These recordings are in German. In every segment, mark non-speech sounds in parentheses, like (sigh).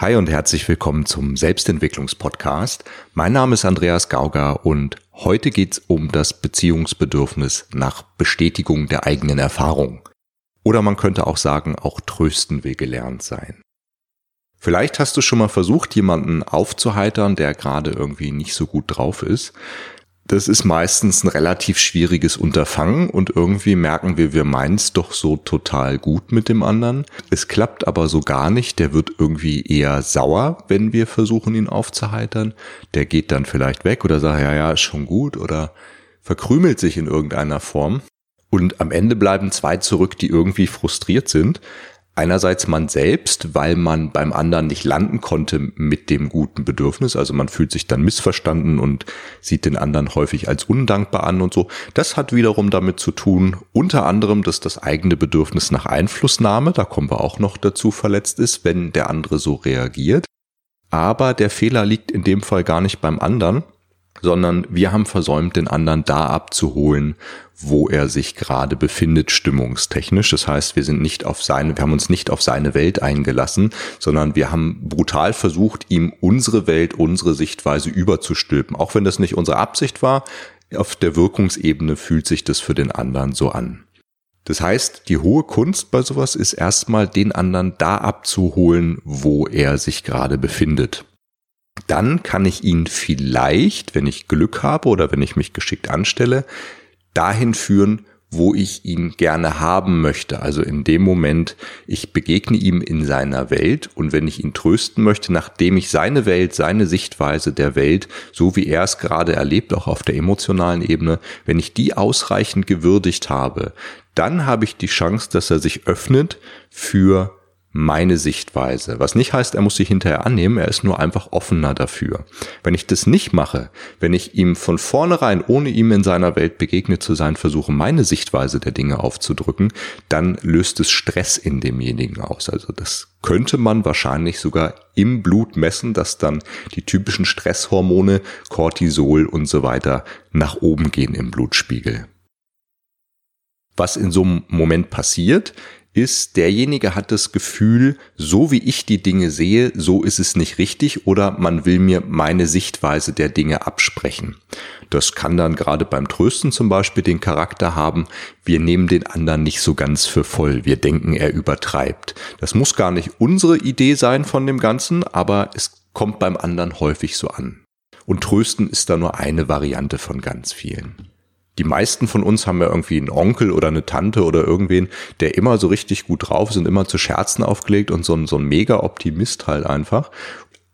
Hi und herzlich willkommen zum Selbstentwicklungspodcast. Mein Name ist Andreas Gauger und heute geht's um das Beziehungsbedürfnis nach Bestätigung der eigenen Erfahrung. Oder man könnte auch sagen, auch trösten will gelernt sein. Vielleicht hast du schon mal versucht, jemanden aufzuheitern, der gerade irgendwie nicht so gut drauf ist. Das ist meistens ein relativ schwieriges Unterfangen und irgendwie merken wir, wir meinen es doch so total gut mit dem anderen. Es klappt aber so gar nicht. Der wird irgendwie eher sauer, wenn wir versuchen, ihn aufzuheitern. Der geht dann vielleicht weg oder sagt, ja, ja, ist schon gut oder verkrümelt sich in irgendeiner Form. Und am Ende bleiben zwei zurück, die irgendwie frustriert sind, einerseits man selbst, weil man beim anderen nicht landen konnte mit dem guten Bedürfnis. Also man fühlt sich dann missverstanden und sieht den anderen häufig als undankbar an und so. Das hat wiederum damit zu tun, unter anderem, dass das eigene Bedürfnis nach Einflussnahme, da kommen wir auch noch dazu, verletzt ist, wenn der andere so reagiert. Aber der Fehler liegt in dem Fall gar nicht beim anderen, sondern wir haben versäumt, den anderen da abzuholen, wo er sich gerade befindet, stimmungstechnisch. Das heißt, wir sind nicht auf seine, wir haben uns nicht auf seine Welt eingelassen, sondern wir haben brutal versucht, ihm unsere Welt, unsere Sichtweise überzustülpen. Auch wenn das nicht unsere Absicht war, auf der Wirkungsebene fühlt sich das für den anderen so an. Das heißt, die hohe Kunst bei sowas ist erstmal den anderen da abzuholen, wo er sich gerade befindet dann kann ich ihn vielleicht, wenn ich Glück habe oder wenn ich mich geschickt anstelle, dahin führen, wo ich ihn gerne haben möchte. Also in dem Moment, ich begegne ihm in seiner Welt und wenn ich ihn trösten möchte, nachdem ich seine Welt, seine Sichtweise der Welt, so wie er es gerade erlebt, auch auf der emotionalen Ebene, wenn ich die ausreichend gewürdigt habe, dann habe ich die Chance, dass er sich öffnet für meine Sichtweise. Was nicht heißt, er muss sich hinterher annehmen, er ist nur einfach offener dafür. Wenn ich das nicht mache, wenn ich ihm von vornherein, ohne ihm in seiner Welt begegnet zu sein, versuche, meine Sichtweise der Dinge aufzudrücken, dann löst es Stress in demjenigen aus. Also das könnte man wahrscheinlich sogar im Blut messen, dass dann die typischen Stresshormone, Cortisol und so weiter nach oben gehen im Blutspiegel. Was in so einem Moment passiert, ist, derjenige hat das Gefühl, so wie ich die Dinge sehe, so ist es nicht richtig oder man will mir meine Sichtweise der Dinge absprechen. Das kann dann gerade beim Trösten zum Beispiel den Charakter haben, wir nehmen den anderen nicht so ganz für voll, wir denken, er übertreibt. Das muss gar nicht unsere Idee sein von dem Ganzen, aber es kommt beim anderen häufig so an. Und Trösten ist da nur eine Variante von ganz vielen die meisten von uns haben ja irgendwie einen Onkel oder eine Tante oder irgendwen, der immer so richtig gut drauf ist und immer zu Scherzen aufgelegt und so ein, so ein mega Optimist halt einfach.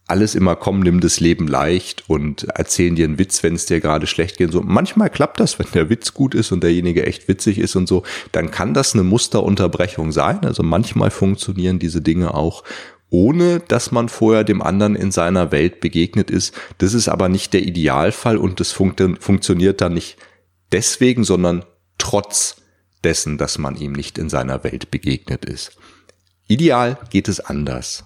Alles immer komm, nimm das Leben leicht und erzählen dir einen Witz, wenn es dir gerade schlecht geht. So manchmal klappt das, wenn der Witz gut ist und derjenige echt witzig ist und so, dann kann das eine Musterunterbrechung sein. Also manchmal funktionieren diese Dinge auch ohne dass man vorher dem anderen in seiner Welt begegnet ist. Das ist aber nicht der Idealfall und das funkt funktioniert dann nicht deswegen, sondern trotz dessen, dass man ihm nicht in seiner Welt begegnet ist. Ideal geht es anders.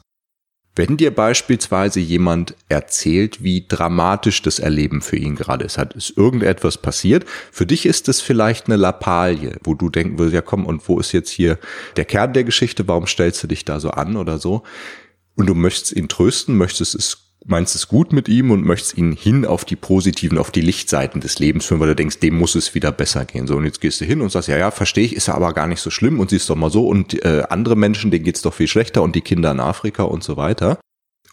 Wenn dir beispielsweise jemand erzählt, wie dramatisch das Erleben für ihn gerade ist, hat ist irgendetwas passiert, für dich ist es vielleicht eine Lappalie, wo du denken würdest, ja komm, und wo ist jetzt hier der Kern der Geschichte, warum stellst du dich da so an oder so? Und du möchtest ihn trösten, möchtest es meinst es gut mit ihm und möchtest ihn hin auf die positiven, auf die Lichtseiten des Lebens führen, weil du denkst, dem muss es wieder besser gehen. So, und jetzt gehst du hin und sagst, ja, ja, verstehe ich, ist ja aber gar nicht so schlimm und siehst doch mal so und äh, andere Menschen, denen geht's doch viel schlechter und die Kinder in Afrika und so weiter.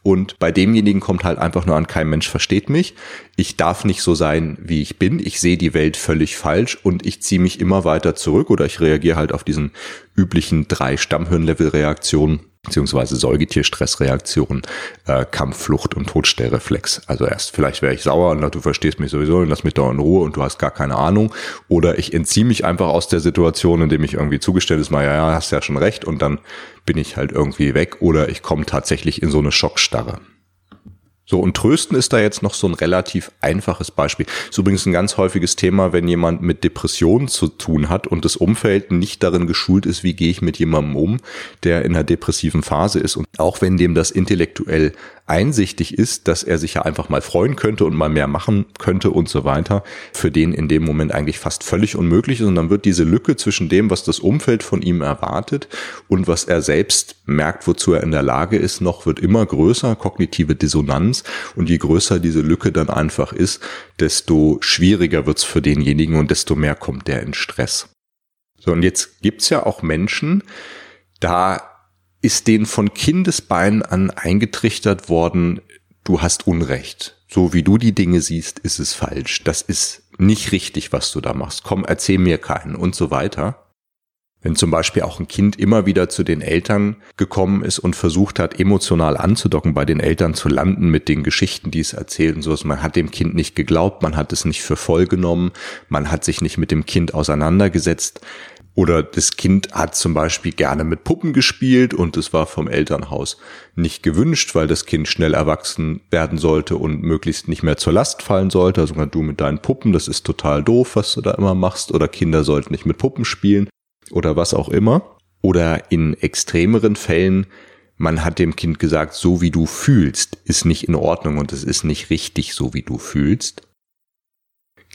Und bei demjenigen kommt halt einfach nur an, kein Mensch versteht mich. Ich darf nicht so sein, wie ich bin. Ich sehe die Welt völlig falsch und ich ziehe mich immer weiter zurück oder ich reagiere halt auf diesen üblichen drei Stammhirnlevel-Reaktionen beziehungsweise Säugetierstressreaktion, äh, Kampf, Flucht und Todstellreflex. Also erst vielleicht wäre ich sauer und du verstehst mich sowieso und lass mich doch in Ruhe und du hast gar keine Ahnung. Oder ich entziehe mich einfach aus der Situation, indem ich irgendwie zugestellt ist, mal ja, ja, hast ja schon recht und dann bin ich halt irgendwie weg oder ich komme tatsächlich in so eine Schockstarre. So, und Trösten ist da jetzt noch so ein relativ einfaches Beispiel. Ist übrigens ein ganz häufiges Thema, wenn jemand mit Depressionen zu tun hat und das Umfeld nicht darin geschult ist, wie gehe ich mit jemandem um, der in einer depressiven Phase ist. Und auch wenn dem das intellektuell einsichtig ist, dass er sich ja einfach mal freuen könnte und mal mehr machen könnte und so weiter, für den in dem Moment eigentlich fast völlig unmöglich ist. Und dann wird diese Lücke zwischen dem, was das Umfeld von ihm erwartet und was er selbst merkt, wozu er in der Lage ist, noch wird immer größer, kognitive Dissonanz. Und je größer diese Lücke dann einfach ist, desto schwieriger wird's für denjenigen und desto mehr kommt der in Stress. So, und jetzt gibt's ja auch Menschen, da ist denen von Kindesbeinen an eingetrichtert worden, du hast Unrecht. So wie du die Dinge siehst, ist es falsch. Das ist nicht richtig, was du da machst. Komm, erzähl mir keinen und so weiter. Wenn zum Beispiel auch ein Kind immer wieder zu den Eltern gekommen ist und versucht hat, emotional anzudocken, bei den Eltern zu landen mit den Geschichten, die es erzählt und sowas, man hat dem Kind nicht geglaubt, man hat es nicht für voll genommen, man hat sich nicht mit dem Kind auseinandergesetzt, oder das Kind hat zum Beispiel gerne mit Puppen gespielt und es war vom Elternhaus nicht gewünscht, weil das Kind schnell erwachsen werden sollte und möglichst nicht mehr zur Last fallen sollte. Also du mit deinen Puppen, das ist total doof, was du da immer machst. Oder Kinder sollten nicht mit Puppen spielen oder was auch immer. Oder in extremeren Fällen, man hat dem Kind gesagt, so wie du fühlst, ist nicht in Ordnung und es ist nicht richtig, so wie du fühlst.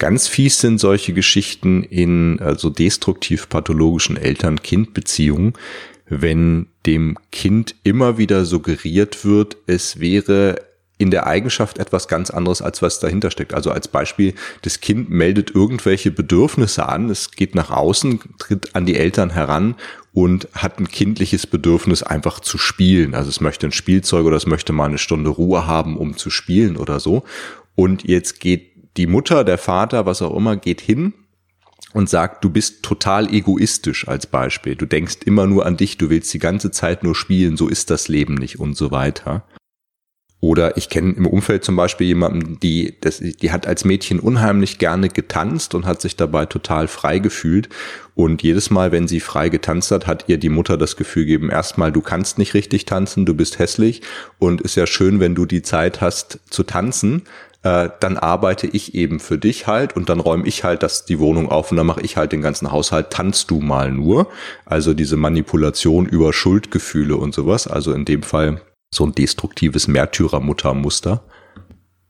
Ganz fies sind solche Geschichten in also destruktiv-pathologischen Eltern-Kind-Beziehungen, wenn dem Kind immer wieder suggeriert wird, es wäre in der Eigenschaft etwas ganz anderes, als was dahinter steckt. Also als Beispiel, das Kind meldet irgendwelche Bedürfnisse an, es geht nach außen, tritt an die Eltern heran und hat ein kindliches Bedürfnis einfach zu spielen. Also es möchte ein Spielzeug oder es möchte mal eine Stunde Ruhe haben, um zu spielen oder so. Und jetzt geht die Mutter, der Vater, was auch immer, geht hin und sagt, du bist total egoistisch als Beispiel. Du denkst immer nur an dich, du willst die ganze Zeit nur spielen, so ist das Leben nicht und so weiter. Oder ich kenne im Umfeld zum Beispiel jemanden, die, das, die hat als Mädchen unheimlich gerne getanzt und hat sich dabei total frei gefühlt. Und jedes Mal, wenn sie frei getanzt hat, hat ihr die Mutter das Gefühl gegeben, erstmal, du kannst nicht richtig tanzen, du bist hässlich und ist ja schön, wenn du die Zeit hast zu tanzen äh, dann arbeite ich eben für dich halt und dann räume ich halt das die Wohnung auf und dann mache ich halt den ganzen Haushalt, tanzt du mal nur. Also diese Manipulation über Schuldgefühle und sowas. Also in dem Fall so ein destruktives Märtyrermuttermuster.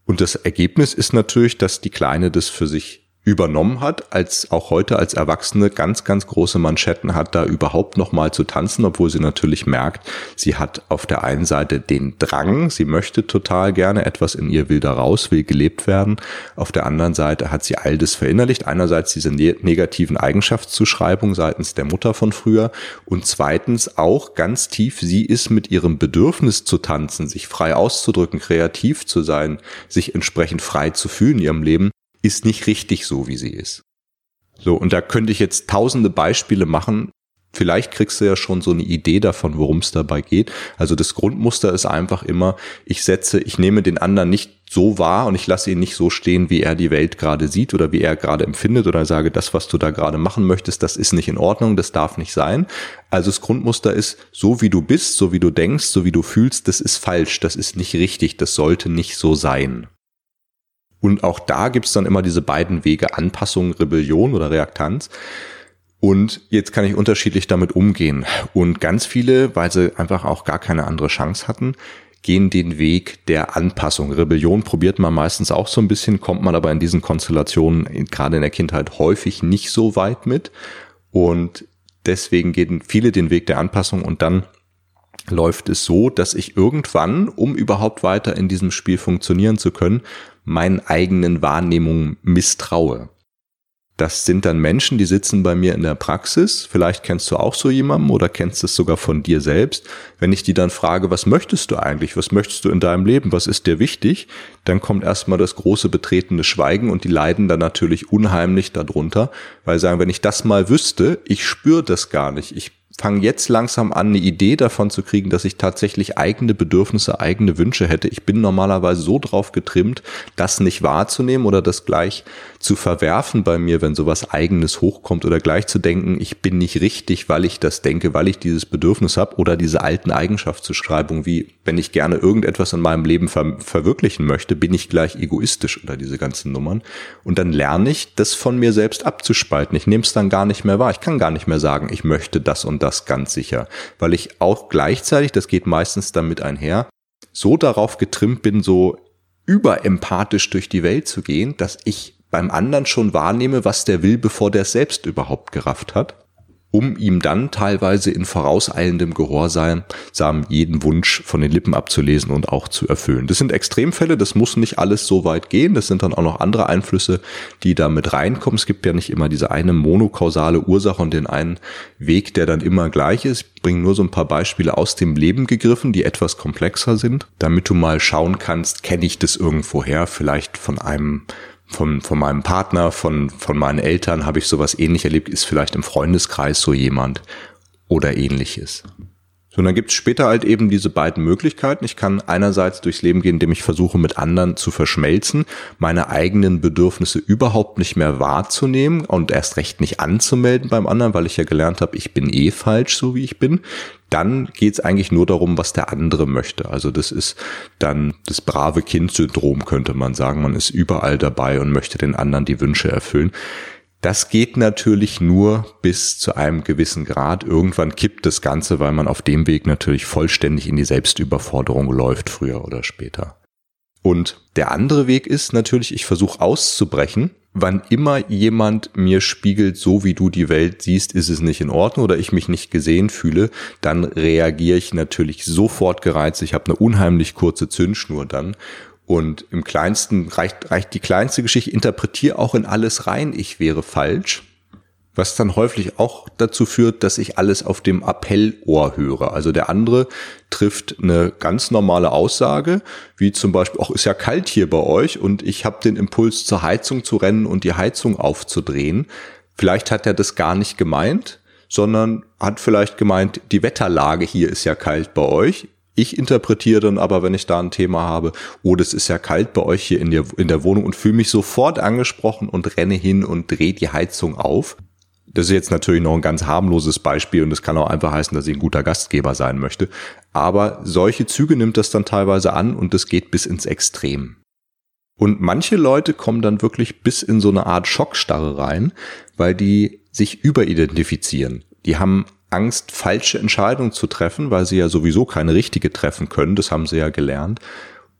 Und das Ergebnis ist natürlich, dass die Kleine das für sich übernommen hat, als auch heute als Erwachsene ganz, ganz große Manschetten hat, da überhaupt noch mal zu tanzen, obwohl sie natürlich merkt, sie hat auf der einen Seite den Drang, sie möchte total gerne etwas in ihr will da raus, will gelebt werden. Auf der anderen Seite hat sie all das verinnerlicht. Einerseits diese ne negativen Eigenschaftszuschreibung seitens der Mutter von früher und zweitens auch ganz tief, sie ist mit ihrem Bedürfnis zu tanzen, sich frei auszudrücken, kreativ zu sein, sich entsprechend frei zu fühlen in ihrem Leben, ist nicht richtig so, wie sie ist. So, und da könnte ich jetzt tausende Beispiele machen. Vielleicht kriegst du ja schon so eine Idee davon, worum es dabei geht. Also das Grundmuster ist einfach immer, ich setze, ich nehme den anderen nicht so wahr und ich lasse ihn nicht so stehen, wie er die Welt gerade sieht oder wie er gerade empfindet oder sage, das, was du da gerade machen möchtest, das ist nicht in Ordnung, das darf nicht sein. Also das Grundmuster ist, so wie du bist, so wie du denkst, so wie du fühlst, das ist falsch, das ist nicht richtig, das sollte nicht so sein. Und auch da gibt's dann immer diese beiden Wege, Anpassung, Rebellion oder Reaktanz. Und jetzt kann ich unterschiedlich damit umgehen. Und ganz viele, weil sie einfach auch gar keine andere Chance hatten, gehen den Weg der Anpassung. Rebellion probiert man meistens auch so ein bisschen, kommt man aber in diesen Konstellationen gerade in der Kindheit häufig nicht so weit mit. Und deswegen gehen viele den Weg der Anpassung und dann läuft es so, dass ich irgendwann, um überhaupt weiter in diesem Spiel funktionieren zu können, meinen eigenen Wahrnehmungen misstraue. Das sind dann Menschen, die sitzen bei mir in der Praxis. Vielleicht kennst du auch so jemanden oder kennst es sogar von dir selbst. Wenn ich die dann frage, was möchtest du eigentlich? Was möchtest du in deinem Leben? Was ist dir wichtig? Dann kommt erstmal das große betretene Schweigen und die leiden dann natürlich unheimlich darunter, weil sagen, wenn ich das mal wüsste, ich spüre das gar nicht. Ich fange jetzt langsam an, eine Idee davon zu kriegen, dass ich tatsächlich eigene Bedürfnisse, eigene Wünsche hätte. Ich bin normalerweise so drauf getrimmt, das nicht wahrzunehmen oder das gleich zu verwerfen bei mir, wenn sowas eigenes hochkommt oder gleich zu denken, ich bin nicht richtig, weil ich das denke, weil ich dieses Bedürfnis habe oder diese alten Eigenschaftszuschreibungen wie, wenn ich gerne irgendetwas in meinem Leben ver verwirklichen möchte, bin ich gleich egoistisch oder diese ganzen Nummern. Und dann lerne ich, das von mir selbst abzuspalten. Ich nehme es dann gar nicht mehr wahr. Ich kann gar nicht mehr sagen, ich möchte das und das das ganz sicher, weil ich auch gleichzeitig, das geht meistens damit einher, so darauf getrimmt bin, so überempathisch durch die Welt zu gehen, dass ich beim anderen schon wahrnehme, was der will, bevor der es selbst überhaupt gerafft hat um ihm dann teilweise in vorauseilendem Gehorsam jeden Wunsch von den Lippen abzulesen und auch zu erfüllen. Das sind Extremfälle, das muss nicht alles so weit gehen, das sind dann auch noch andere Einflüsse, die da mit reinkommen. Es gibt ja nicht immer diese eine monokausale Ursache und den einen Weg, der dann immer gleich ist. Ich bringe nur so ein paar Beispiele aus dem Leben gegriffen, die etwas komplexer sind, damit du mal schauen kannst, kenne ich das irgendwoher, vielleicht von einem von, von meinem Partner, von, von meinen Eltern habe ich sowas ähnlich erlebt, ist vielleicht im Freundeskreis so jemand oder ähnliches. So, und dann gibt es später halt eben diese beiden Möglichkeiten. Ich kann einerseits durchs Leben gehen, indem ich versuche, mit anderen zu verschmelzen, meine eigenen Bedürfnisse überhaupt nicht mehr wahrzunehmen und erst recht nicht anzumelden beim anderen, weil ich ja gelernt habe, ich bin eh falsch, so wie ich bin. Dann geht es eigentlich nur darum, was der andere möchte. Also das ist dann das brave Kind-Syndrom, könnte man sagen. Man ist überall dabei und möchte den anderen die Wünsche erfüllen. Das geht natürlich nur bis zu einem gewissen Grad. Irgendwann kippt das Ganze, weil man auf dem Weg natürlich vollständig in die Selbstüberforderung läuft, früher oder später. Und der andere Weg ist natürlich, ich versuche auszubrechen. Wann immer jemand mir spiegelt, so wie du die Welt siehst, ist es nicht in Ordnung oder ich mich nicht gesehen fühle, dann reagiere ich natürlich sofort gereizt. Ich habe eine unheimlich kurze Zündschnur dann und im kleinsten reicht, reicht die kleinste Geschichte, interpretiere auch in alles rein, ich wäre falsch. Was dann häufig auch dazu führt, dass ich alles auf dem Appellohr höre. Also der andere trifft eine ganz normale Aussage, wie zum Beispiel, ach, ist ja kalt hier bei euch und ich habe den Impuls zur Heizung zu rennen und die Heizung aufzudrehen. Vielleicht hat er das gar nicht gemeint, sondern hat vielleicht gemeint, die Wetterlage hier ist ja kalt bei euch. Ich interpretiere dann aber, wenn ich da ein Thema habe, oh, das ist ja kalt bei euch hier in der, in der Wohnung und fühle mich sofort angesprochen und renne hin und drehe die Heizung auf. Das ist jetzt natürlich noch ein ganz harmloses Beispiel und es kann auch einfach heißen, dass ich ein guter Gastgeber sein möchte. Aber solche Züge nimmt das dann teilweise an und es geht bis ins Extrem. Und manche Leute kommen dann wirklich bis in so eine Art Schockstarre rein, weil die sich überidentifizieren. Die haben Angst, falsche Entscheidungen zu treffen, weil sie ja sowieso keine richtige treffen können, das haben sie ja gelernt,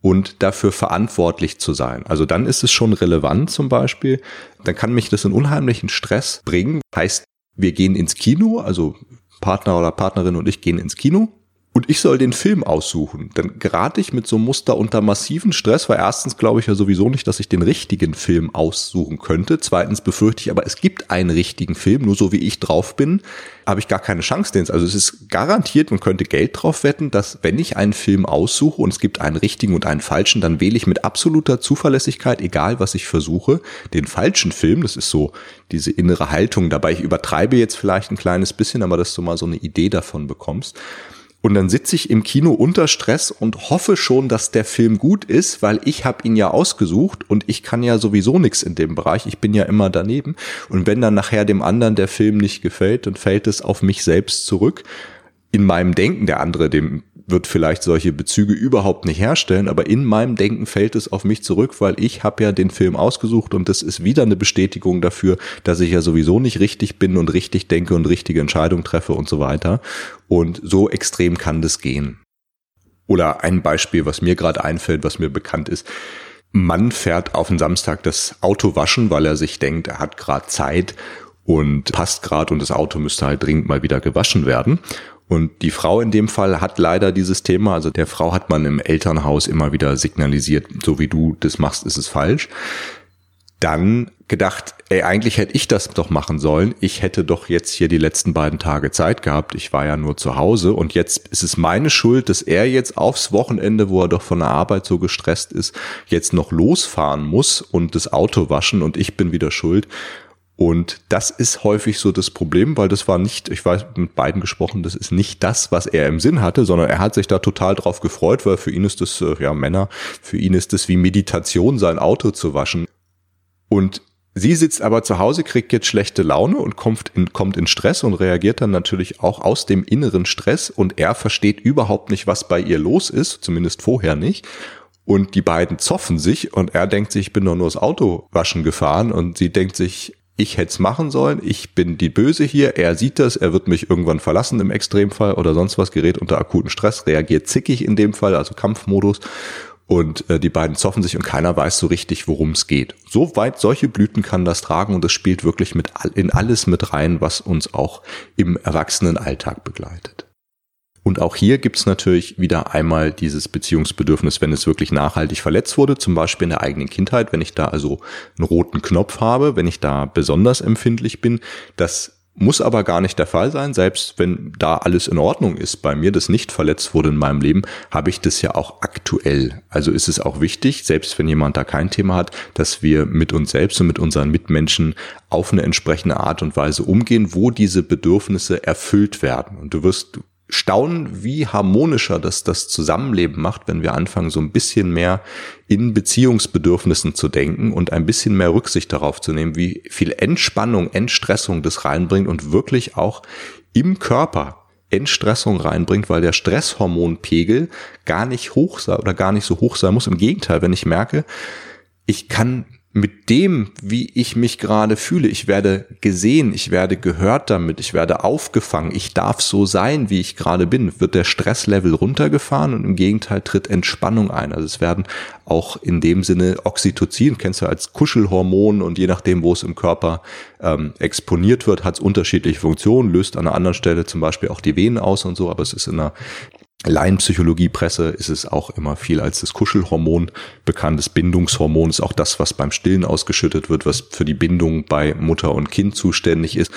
und dafür verantwortlich zu sein. Also dann ist es schon relevant zum Beispiel, dann kann mich das in unheimlichen Stress bringen. Heißt, wir gehen ins Kino, also Partner oder Partnerin und ich gehen ins Kino und ich soll den Film aussuchen, dann gerate ich mit so einem Muster unter massiven Stress, weil erstens glaube ich ja sowieso nicht, dass ich den richtigen Film aussuchen könnte. Zweitens befürchte ich aber, es gibt einen richtigen Film, nur so wie ich drauf bin, habe ich gar keine Chance. Den, also es ist garantiert, man könnte Geld drauf wetten, dass wenn ich einen Film aussuche und es gibt einen richtigen und einen falschen, dann wähle ich mit absoluter Zuverlässigkeit, egal was ich versuche, den falschen Film. Das ist so diese innere Haltung dabei. Ich übertreibe jetzt vielleicht ein kleines bisschen, aber dass du mal so eine Idee davon bekommst. Und dann sitze ich im Kino unter Stress und hoffe schon, dass der Film gut ist, weil ich habe ihn ja ausgesucht und ich kann ja sowieso nichts in dem Bereich. Ich bin ja immer daneben. Und wenn dann nachher dem anderen der Film nicht gefällt, dann fällt es auf mich selbst zurück. In meinem Denken, der andere, dem wird vielleicht solche Bezüge überhaupt nicht herstellen, aber in meinem Denken fällt es auf mich zurück, weil ich habe ja den Film ausgesucht und das ist wieder eine Bestätigung dafür, dass ich ja sowieso nicht richtig bin und richtig denke und richtige Entscheidungen treffe und so weiter. Und so extrem kann das gehen. Oder ein Beispiel, was mir gerade einfällt, was mir bekannt ist. Mann fährt auf den Samstag das Auto waschen, weil er sich denkt, er hat gerade Zeit und passt gerade und das Auto müsste halt dringend mal wieder gewaschen werden. Und die Frau in dem Fall hat leider dieses Thema, also der Frau hat man im Elternhaus immer wieder signalisiert, so wie du das machst, ist es falsch. Dann gedacht, ey, eigentlich hätte ich das doch machen sollen. Ich hätte doch jetzt hier die letzten beiden Tage Zeit gehabt. Ich war ja nur zu Hause und jetzt ist es meine Schuld, dass er jetzt aufs Wochenende, wo er doch von der Arbeit so gestresst ist, jetzt noch losfahren muss und das Auto waschen und ich bin wieder schuld. Und das ist häufig so das Problem, weil das war nicht, ich weiß mit beiden gesprochen, das ist nicht das, was er im Sinn hatte, sondern er hat sich da total drauf gefreut, weil für ihn ist das, äh, ja Männer, für ihn ist das wie Meditation, sein Auto zu waschen. Und sie sitzt aber zu Hause, kriegt jetzt schlechte Laune und kommt in, kommt in Stress und reagiert dann natürlich auch aus dem inneren Stress und er versteht überhaupt nicht, was bei ihr los ist, zumindest vorher nicht. Und die beiden zoffen sich und er denkt sich, ich bin doch nur das Auto waschen gefahren und sie denkt sich, ich hätte es machen sollen, ich bin die Böse hier, er sieht das, er wird mich irgendwann verlassen im Extremfall oder sonst was, gerät unter akuten Stress, reagiert zickig in dem Fall, also Kampfmodus und äh, die beiden zoffen sich und keiner weiß so richtig, worum es geht. So weit solche Blüten kann das tragen und es spielt wirklich mit in alles mit rein, was uns auch im Erwachsenenalltag begleitet. Und auch hier gibt's natürlich wieder einmal dieses Beziehungsbedürfnis, wenn es wirklich nachhaltig verletzt wurde, zum Beispiel in der eigenen Kindheit, wenn ich da also einen roten Knopf habe, wenn ich da besonders empfindlich bin, das muss aber gar nicht der Fall sein. Selbst wenn da alles in Ordnung ist bei mir, das nicht verletzt wurde in meinem Leben, habe ich das ja auch aktuell. Also ist es auch wichtig, selbst wenn jemand da kein Thema hat, dass wir mit uns selbst und mit unseren Mitmenschen auf eine entsprechende Art und Weise umgehen, wo diese Bedürfnisse erfüllt werden. Und du wirst staunen, wie harmonischer das das Zusammenleben macht, wenn wir anfangen, so ein bisschen mehr in Beziehungsbedürfnissen zu denken und ein bisschen mehr Rücksicht darauf zu nehmen, wie viel Entspannung, Entstressung das reinbringt und wirklich auch im Körper Entstressung reinbringt, weil der Stresshormonpegel gar nicht hoch sei oder gar nicht so hoch sein muss. Im Gegenteil, wenn ich merke, ich kann mit dem, wie ich mich gerade fühle. Ich werde gesehen, ich werde gehört damit, ich werde aufgefangen, ich darf so sein, wie ich gerade bin, wird der Stresslevel runtergefahren und im Gegenteil tritt Entspannung ein. Also es werden auch in dem Sinne Oxytocin, kennst du als Kuschelhormon und je nachdem, wo es im Körper ähm, exponiert wird, hat es unterschiedliche Funktionen, löst an einer anderen Stelle zum Beispiel auch die Venen aus und so, aber es ist in einer Laienpsychologiepresse ist es auch immer viel als das Kuschelhormon bekannt. Das Bindungshormon ist auch das, was beim Stillen ausgeschüttet wird, was für die Bindung bei Mutter und Kind zuständig ist.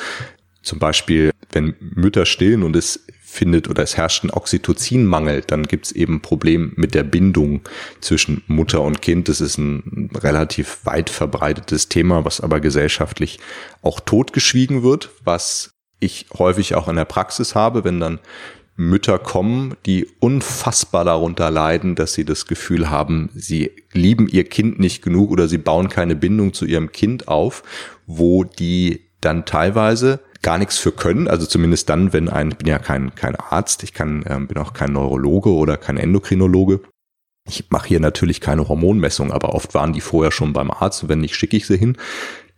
Zum Beispiel, wenn Mütter stillen und es findet oder es herrscht ein Oxytocinmangel, dann gibt es eben ein Problem mit der Bindung zwischen Mutter und Kind. Das ist ein relativ weit verbreitetes Thema, was aber gesellschaftlich auch totgeschwiegen wird, was ich häufig auch in der Praxis habe, wenn dann Mütter kommen, die unfassbar darunter leiden, dass sie das Gefühl haben, sie lieben ihr Kind nicht genug oder sie bauen keine Bindung zu ihrem Kind auf, wo die dann teilweise gar nichts für können, also zumindest dann, wenn ein, ich bin ja kein, kein Arzt, ich kann, äh, bin auch kein Neurologe oder kein Endokrinologe. Ich mache hier natürlich keine Hormonmessung, aber oft waren die vorher schon beim Arzt, wenn nicht, schicke ich sie hin,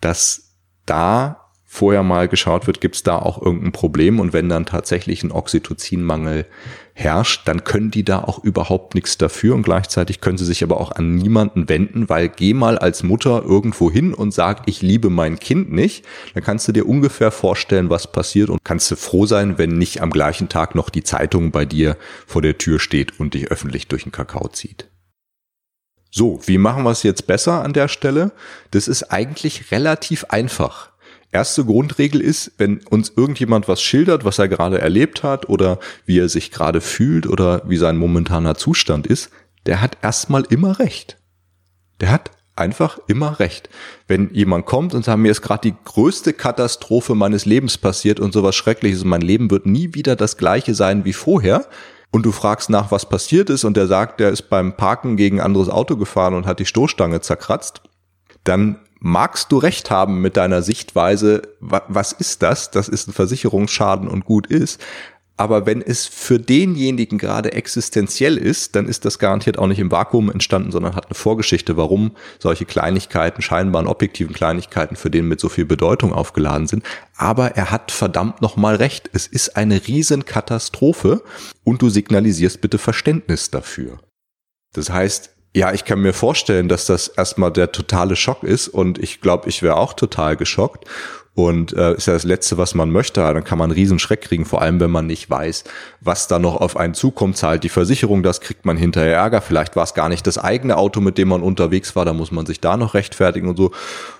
dass da vorher mal geschaut wird, gibt es da auch irgendein Problem und wenn dann tatsächlich ein Oxytocinmangel herrscht, dann können die da auch überhaupt nichts dafür und gleichzeitig können sie sich aber auch an niemanden wenden, weil geh mal als Mutter irgendwo hin und sag, ich liebe mein Kind nicht, dann kannst du dir ungefähr vorstellen, was passiert und kannst du froh sein, wenn nicht am gleichen Tag noch die Zeitung bei dir vor der Tür steht und dich öffentlich durch den Kakao zieht. So, wie machen wir es jetzt besser an der Stelle? Das ist eigentlich relativ einfach erste Grundregel ist, wenn uns irgendjemand was schildert, was er gerade erlebt hat oder wie er sich gerade fühlt oder wie sein momentaner Zustand ist, der hat erstmal immer recht. Der hat einfach immer recht. Wenn jemand kommt und sagt, mir ist gerade die größte Katastrophe meines Lebens passiert und sowas Schreckliches, mein Leben wird nie wieder das gleiche sein wie vorher, und du fragst nach, was passiert ist, und der sagt, der ist beim Parken gegen anderes Auto gefahren und hat die Stoßstange zerkratzt, dann magst du recht haben mit deiner Sichtweise, was ist das? Das ist ein Versicherungsschaden und gut ist. Aber wenn es für denjenigen gerade existenziell ist, dann ist das garantiert auch nicht im Vakuum entstanden, sondern hat eine Vorgeschichte, warum solche Kleinigkeiten, scheinbaren objektiven Kleinigkeiten für den mit so viel Bedeutung aufgeladen sind. Aber er hat verdammt nochmal recht. Es ist eine Riesenkatastrophe und du signalisierst bitte Verständnis dafür. Das heißt, ja, ich kann mir vorstellen, dass das erstmal der totale Schock ist und ich glaube, ich wäre auch total geschockt. Und äh, ist ja das Letzte, was man möchte. Dann kann man einen riesen Schreck kriegen, vor allem wenn man nicht weiß, was da noch auf einen zukommt. Zahlt die Versicherung, das kriegt man hinterher Ärger. Vielleicht war es gar nicht das eigene Auto, mit dem man unterwegs war. Da muss man sich da noch rechtfertigen und so.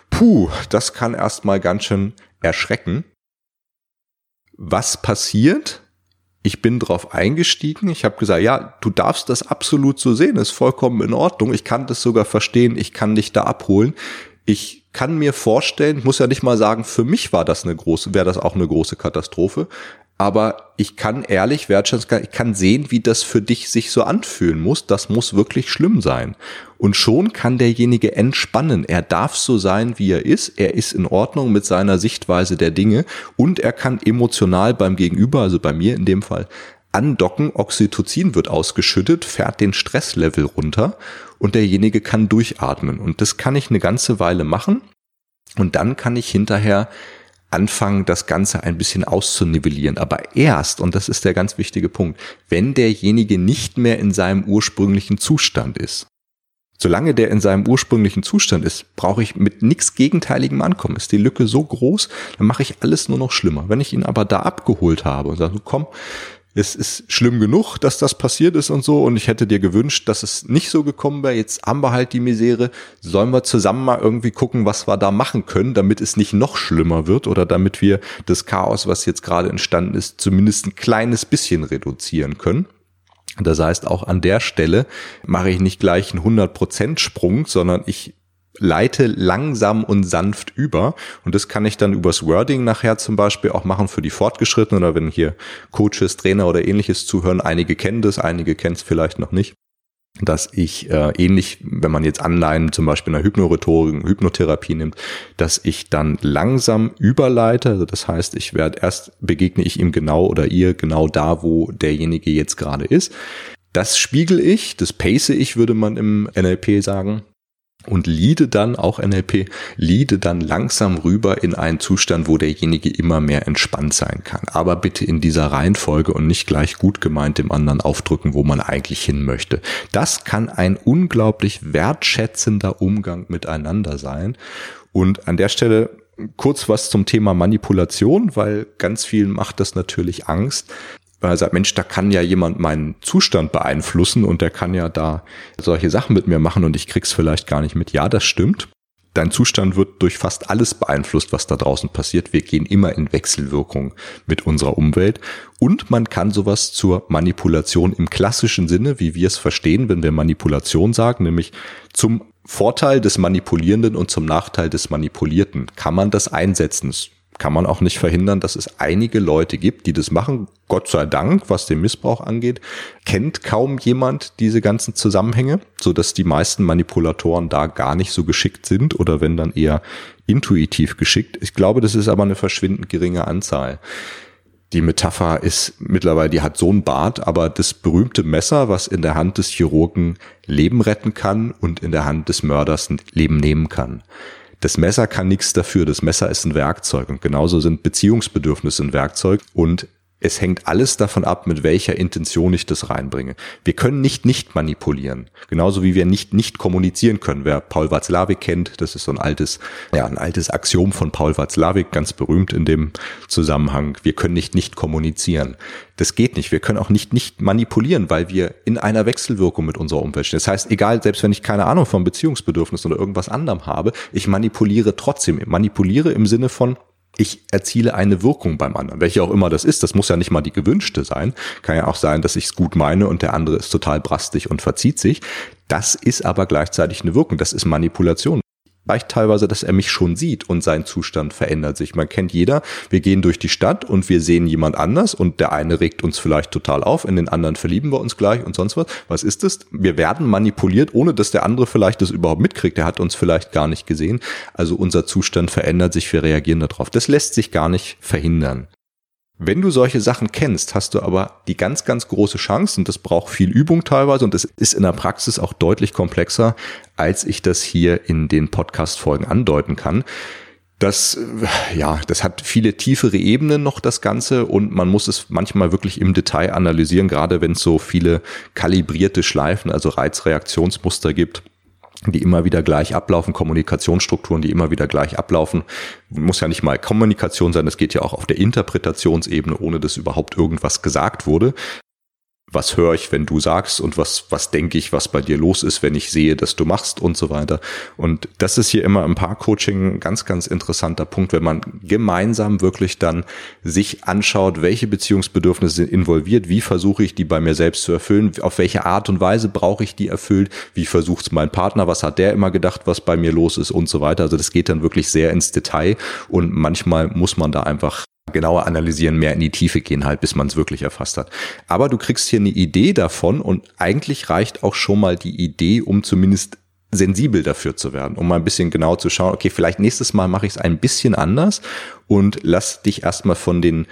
Puh, das kann erstmal ganz schön erschrecken. Was passiert, ich bin drauf eingestiegen. Ich habe gesagt, ja, du darfst das absolut so sehen, ist vollkommen in Ordnung. Ich kann das sogar verstehen, ich kann dich da abholen. Ich kann mir vorstellen, muss ja nicht mal sagen, für mich war das eine große, wäre das auch eine große Katastrophe, aber ich kann ehrlich wertschätzen, ich kann sehen, wie das für dich sich so anfühlen muss. Das muss wirklich schlimm sein. Und schon kann derjenige entspannen. Er darf so sein, wie er ist. Er ist in Ordnung mit seiner Sichtweise der Dinge und er kann emotional beim Gegenüber, also bei mir in dem Fall, andocken. Oxytocin wird ausgeschüttet, fährt den Stresslevel runter und derjenige kann durchatmen. Und das kann ich eine ganze Weile machen. Und dann kann ich hinterher anfangen, das Ganze ein bisschen auszunivellieren. Aber erst, und das ist der ganz wichtige Punkt, wenn derjenige nicht mehr in seinem ursprünglichen Zustand ist. Solange der in seinem ursprünglichen Zustand ist, brauche ich mit nichts Gegenteiligem ankommen. Ist die Lücke so groß, dann mache ich alles nur noch schlimmer. Wenn ich ihn aber da abgeholt habe und sage, komm, es ist schlimm genug, dass das passiert ist und so. Und ich hätte dir gewünscht, dass es nicht so gekommen wäre. Jetzt haben wir halt die Misere. Sollen wir zusammen mal irgendwie gucken, was wir da machen können, damit es nicht noch schlimmer wird oder damit wir das Chaos, was jetzt gerade entstanden ist, zumindest ein kleines bisschen reduzieren können. Das heißt, auch an der Stelle mache ich nicht gleich einen 100% Sprung, sondern ich leite langsam und sanft über. Und das kann ich dann übers Wording nachher zum Beispiel auch machen für die Fortgeschrittenen oder wenn hier Coaches, Trainer oder ähnliches zuhören. Einige kennen das, einige kennen es vielleicht noch nicht dass ich äh, ähnlich, wenn man jetzt Anleihen zum Beispiel in der Hypnorhetorik, Hypnotherapie nimmt, dass ich dann langsam überleite. Also das heißt, ich werde erst begegne ich ihm genau oder ihr genau da, wo derjenige jetzt gerade ist. Das spiegel ich, das pace ich, würde man im NLP sagen und liede dann, auch NLP, liede dann langsam rüber in einen Zustand, wo derjenige immer mehr entspannt sein kann. Aber bitte in dieser Reihenfolge und nicht gleich gut gemeint dem anderen aufdrücken, wo man eigentlich hin möchte. Das kann ein unglaublich wertschätzender Umgang miteinander sein. Und an der Stelle kurz was zum Thema Manipulation, weil ganz vielen macht das natürlich Angst weil er sagt, Mensch, da kann ja jemand meinen Zustand beeinflussen und der kann ja da solche Sachen mit mir machen und ich krieg's vielleicht gar nicht mit. Ja, das stimmt. Dein Zustand wird durch fast alles beeinflusst, was da draußen passiert. Wir gehen immer in Wechselwirkung mit unserer Umwelt. Und man kann sowas zur Manipulation im klassischen Sinne, wie wir es verstehen, wenn wir Manipulation sagen, nämlich zum Vorteil des Manipulierenden und zum Nachteil des Manipulierten, kann man das einsetzen kann man auch nicht verhindern, dass es einige Leute gibt, die das machen. Gott sei Dank, was den Missbrauch angeht, kennt kaum jemand diese ganzen Zusammenhänge, so dass die meisten Manipulatoren da gar nicht so geschickt sind oder wenn dann eher intuitiv geschickt. Ich glaube, das ist aber eine verschwindend geringe Anzahl. Die Metapher ist mittlerweile, die hat so ein Bart, aber das berühmte Messer, was in der Hand des Chirurgen Leben retten kann und in der Hand des Mörders Leben nehmen kann. Das Messer kann nichts dafür. Das Messer ist ein Werkzeug und genauso sind Beziehungsbedürfnisse ein Werkzeug und es hängt alles davon ab, mit welcher Intention ich das reinbringe. Wir können nicht nicht manipulieren. Genauso wie wir nicht nicht kommunizieren können. Wer Paul Watzlawick kennt, das ist so ein altes, ja, ein altes Axiom von Paul Watzlawick, ganz berühmt in dem Zusammenhang. Wir können nicht nicht kommunizieren. Das geht nicht. Wir können auch nicht nicht manipulieren, weil wir in einer Wechselwirkung mit unserer Umwelt stehen. Das heißt, egal, selbst wenn ich keine Ahnung vom Beziehungsbedürfnis oder irgendwas anderem habe, ich manipuliere trotzdem. Manipuliere im Sinne von, ich erziele eine Wirkung beim anderen, welche auch immer das ist. Das muss ja nicht mal die gewünschte sein. Kann ja auch sein, dass ich es gut meine und der andere ist total brastig und verzieht sich. Das ist aber gleichzeitig eine Wirkung. Das ist Manipulation reicht teilweise, dass er mich schon sieht und sein Zustand verändert sich. Man kennt jeder, wir gehen durch die Stadt und wir sehen jemand anders und der eine regt uns vielleicht total auf, in den anderen verlieben wir uns gleich und sonst was. Was ist es? Wir werden manipuliert, ohne dass der andere vielleicht das überhaupt mitkriegt. Er hat uns vielleicht gar nicht gesehen. Also unser Zustand verändert sich, wir reagieren darauf. Das lässt sich gar nicht verhindern. Wenn du solche Sachen kennst, hast du aber die ganz, ganz große Chance, und das braucht viel Übung teilweise, und das ist in der Praxis auch deutlich komplexer, als ich das hier in den Podcast-Folgen andeuten kann. Das, ja, das hat viele tiefere Ebenen noch, das Ganze, und man muss es manchmal wirklich im Detail analysieren, gerade wenn es so viele kalibrierte Schleifen, also Reizreaktionsmuster gibt die immer wieder gleich ablaufen, Kommunikationsstrukturen, die immer wieder gleich ablaufen. Muss ja nicht mal Kommunikation sein, das geht ja auch auf der Interpretationsebene, ohne dass überhaupt irgendwas gesagt wurde was höre ich, wenn du sagst und was, was denke ich, was bei dir los ist, wenn ich sehe, dass du machst und so weiter. Und das ist hier immer im Paarcoaching ein ganz, ganz interessanter Punkt, wenn man gemeinsam wirklich dann sich anschaut, welche Beziehungsbedürfnisse sind involviert, wie versuche ich die bei mir selbst zu erfüllen, auf welche Art und Weise brauche ich die erfüllt, wie versucht es mein Partner, was hat der immer gedacht, was bei mir los ist und so weiter. Also das geht dann wirklich sehr ins Detail und manchmal muss man da einfach genauer analysieren, mehr in die Tiefe gehen halt, bis man es wirklich erfasst hat. Aber du kriegst hier eine Idee davon und eigentlich reicht auch schon mal die Idee, um zumindest sensibel dafür zu werden, um mal ein bisschen genau zu schauen, okay, vielleicht nächstes Mal mache ich es ein bisschen anders und lass dich erstmal von den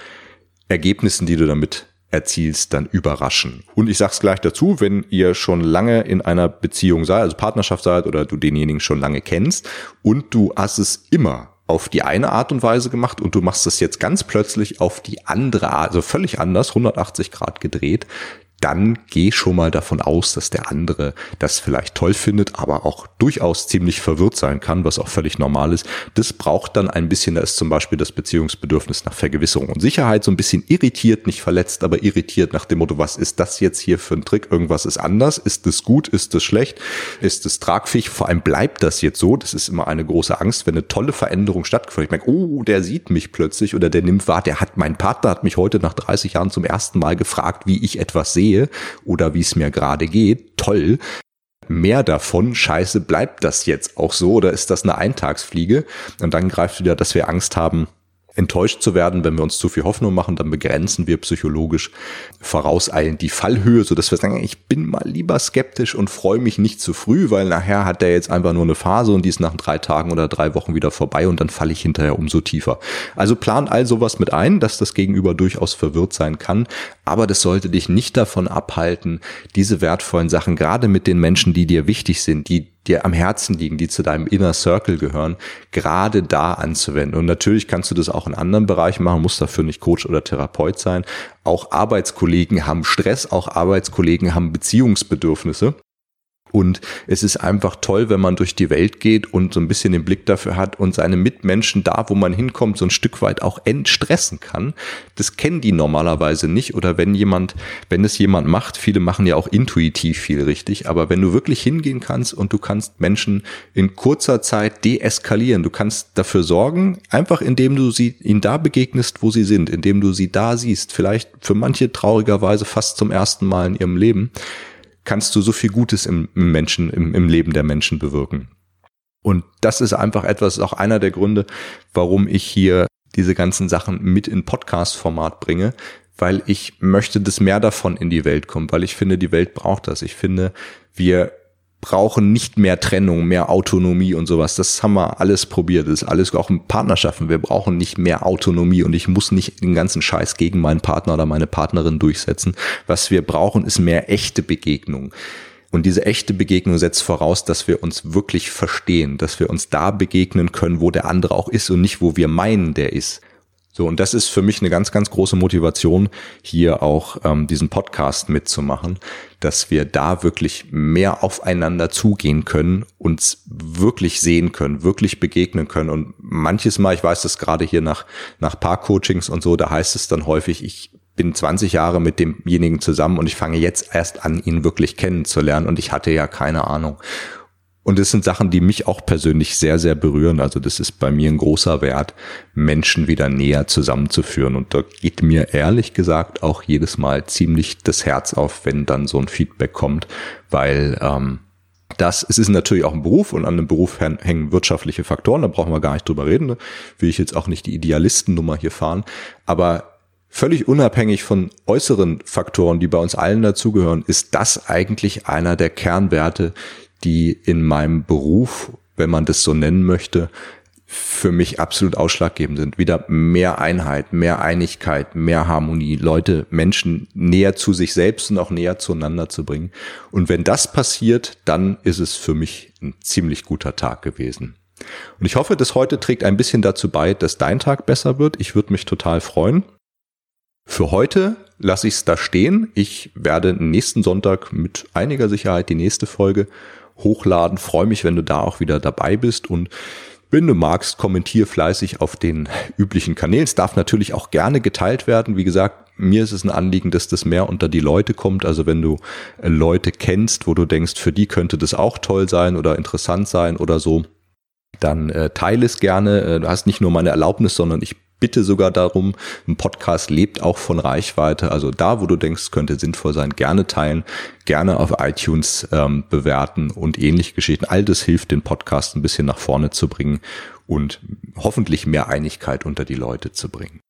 Ergebnissen, die du damit erzielst, dann überraschen. Und ich sag's gleich dazu, wenn ihr schon lange in einer Beziehung seid, also Partnerschaft seid oder du denjenigen schon lange kennst und du hast es immer auf die eine Art und Weise gemacht und du machst es jetzt ganz plötzlich auf die andere Art, also völlig anders, 180 Grad gedreht, dann geh schon mal davon aus, dass der andere das vielleicht toll findet, aber auch durchaus ziemlich verwirrt sein kann, was auch völlig normal ist. Das braucht dann ein bisschen, da ist zum Beispiel das Beziehungsbedürfnis nach Vergewisserung und Sicherheit so ein bisschen irritiert, nicht verletzt, aber irritiert nach dem Motto, was ist das jetzt hier für ein Trick? Irgendwas ist anders. Ist es gut? Ist es schlecht? Ist es tragfähig? Vor allem bleibt das jetzt so. Das ist immer eine große Angst, wenn eine tolle Veränderung stattfindet. Ich merke, oh, der sieht mich plötzlich oder der nimmt wahr, der hat, mein Partner hat mich heute nach 30 Jahren zum ersten Mal gefragt, wie ich etwas sehe sehe oder wie es mir gerade geht, toll. Mehr davon, scheiße, bleibt das jetzt auch so oder ist das eine Eintagsfliege? Und dann greift wieder, dass wir Angst haben, enttäuscht zu werden, wenn wir uns zu viel Hoffnung machen, dann begrenzen wir psychologisch vorauseilend die Fallhöhe, so dass wir sagen, ich bin mal lieber skeptisch und freue mich nicht zu früh, weil nachher hat der jetzt einfach nur eine Phase und die ist nach drei Tagen oder drei Wochen wieder vorbei und dann falle ich hinterher umso tiefer. Also plan all sowas mit ein, dass das Gegenüber durchaus verwirrt sein kann, aber das sollte dich nicht davon abhalten, diese wertvollen Sachen, gerade mit den Menschen, die dir wichtig sind, die dir am Herzen liegen, die zu deinem Inner Circle gehören, gerade da anzuwenden. Und natürlich kannst du das auch in anderen Bereichen machen, muss dafür nicht Coach oder Therapeut sein. Auch Arbeitskollegen haben Stress, auch Arbeitskollegen haben Beziehungsbedürfnisse. Und es ist einfach toll, wenn man durch die Welt geht und so ein bisschen den Blick dafür hat und seine Mitmenschen da, wo man hinkommt, so ein Stück weit auch entstressen kann. Das kennen die normalerweise nicht. Oder wenn jemand, wenn es jemand macht, viele machen ja auch intuitiv viel richtig, aber wenn du wirklich hingehen kannst und du kannst Menschen in kurzer Zeit deeskalieren, du kannst dafür sorgen, einfach indem du sie, ihnen da begegnest, wo sie sind, indem du sie da siehst, vielleicht für manche traurigerweise fast zum ersten Mal in ihrem Leben, kannst du so viel Gutes im, im Menschen, im, im Leben der Menschen bewirken. Und das ist einfach etwas, auch einer der Gründe, warum ich hier diese ganzen Sachen mit in Podcast-Format bringe, weil ich möchte, dass mehr davon in die Welt kommt, weil ich finde, die Welt braucht das. Ich finde, wir brauchen nicht mehr Trennung, mehr Autonomie und sowas. Das haben wir alles probiert. Das ist alles auch in Partnerschaften. Wir brauchen nicht mehr Autonomie und ich muss nicht den ganzen Scheiß gegen meinen Partner oder meine Partnerin durchsetzen. Was wir brauchen, ist mehr echte Begegnung. Und diese echte Begegnung setzt voraus, dass wir uns wirklich verstehen, dass wir uns da begegnen können, wo der andere auch ist und nicht, wo wir meinen, der ist. So, und das ist für mich eine ganz, ganz große Motivation, hier auch ähm, diesen Podcast mitzumachen, dass wir da wirklich mehr aufeinander zugehen können, uns wirklich sehen können, wirklich begegnen können. Und manches Mal, ich weiß das gerade hier nach, nach Paar-Coachings und so, da heißt es dann häufig, ich bin 20 Jahre mit demjenigen zusammen und ich fange jetzt erst an, ihn wirklich kennenzulernen und ich hatte ja keine Ahnung. Und es sind Sachen, die mich auch persönlich sehr, sehr berühren. Also das ist bei mir ein großer Wert, Menschen wieder näher zusammenzuführen. Und da geht mir ehrlich gesagt auch jedes Mal ziemlich das Herz auf, wenn dann so ein Feedback kommt, weil ähm, das, es ist natürlich auch ein Beruf und an einem Beruf hängen wirtschaftliche Faktoren, da brauchen wir gar nicht drüber reden. Ne? Will ich jetzt auch nicht die Idealistennummer hier fahren. Aber völlig unabhängig von äußeren Faktoren, die bei uns allen dazugehören, ist das eigentlich einer der Kernwerte, die in meinem Beruf, wenn man das so nennen möchte, für mich absolut ausschlaggebend sind. Wieder mehr Einheit, mehr Einigkeit, mehr Harmonie, Leute, Menschen näher zu sich selbst und auch näher zueinander zu bringen. Und wenn das passiert, dann ist es für mich ein ziemlich guter Tag gewesen. Und ich hoffe, dass heute trägt ein bisschen dazu bei, dass dein Tag besser wird. Ich würde mich total freuen. Für heute lasse ich es da stehen. Ich werde nächsten Sonntag mit einiger Sicherheit die nächste Folge hochladen. Freue mich, wenn du da auch wieder dabei bist und wenn du magst, kommentier fleißig auf den (laughs) üblichen Kanälen. Es darf natürlich auch gerne geteilt werden. Wie gesagt, mir ist es ein Anliegen, dass das mehr unter die Leute kommt. Also wenn du äh, Leute kennst, wo du denkst, für die könnte das auch toll sein oder interessant sein oder so, dann äh, teile es gerne. Äh, du hast nicht nur meine Erlaubnis, sondern ich bitte sogar darum, ein Podcast lebt auch von Reichweite. Also da, wo du denkst, könnte sinnvoll sein, gerne teilen, gerne auf iTunes ähm, bewerten und ähnliche Geschichten. All das hilft, den Podcast ein bisschen nach vorne zu bringen und hoffentlich mehr Einigkeit unter die Leute zu bringen.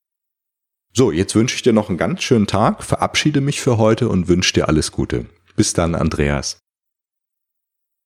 So, jetzt wünsche ich dir noch einen ganz schönen Tag, verabschiede mich für heute und wünsche dir alles Gute. Bis dann, Andreas.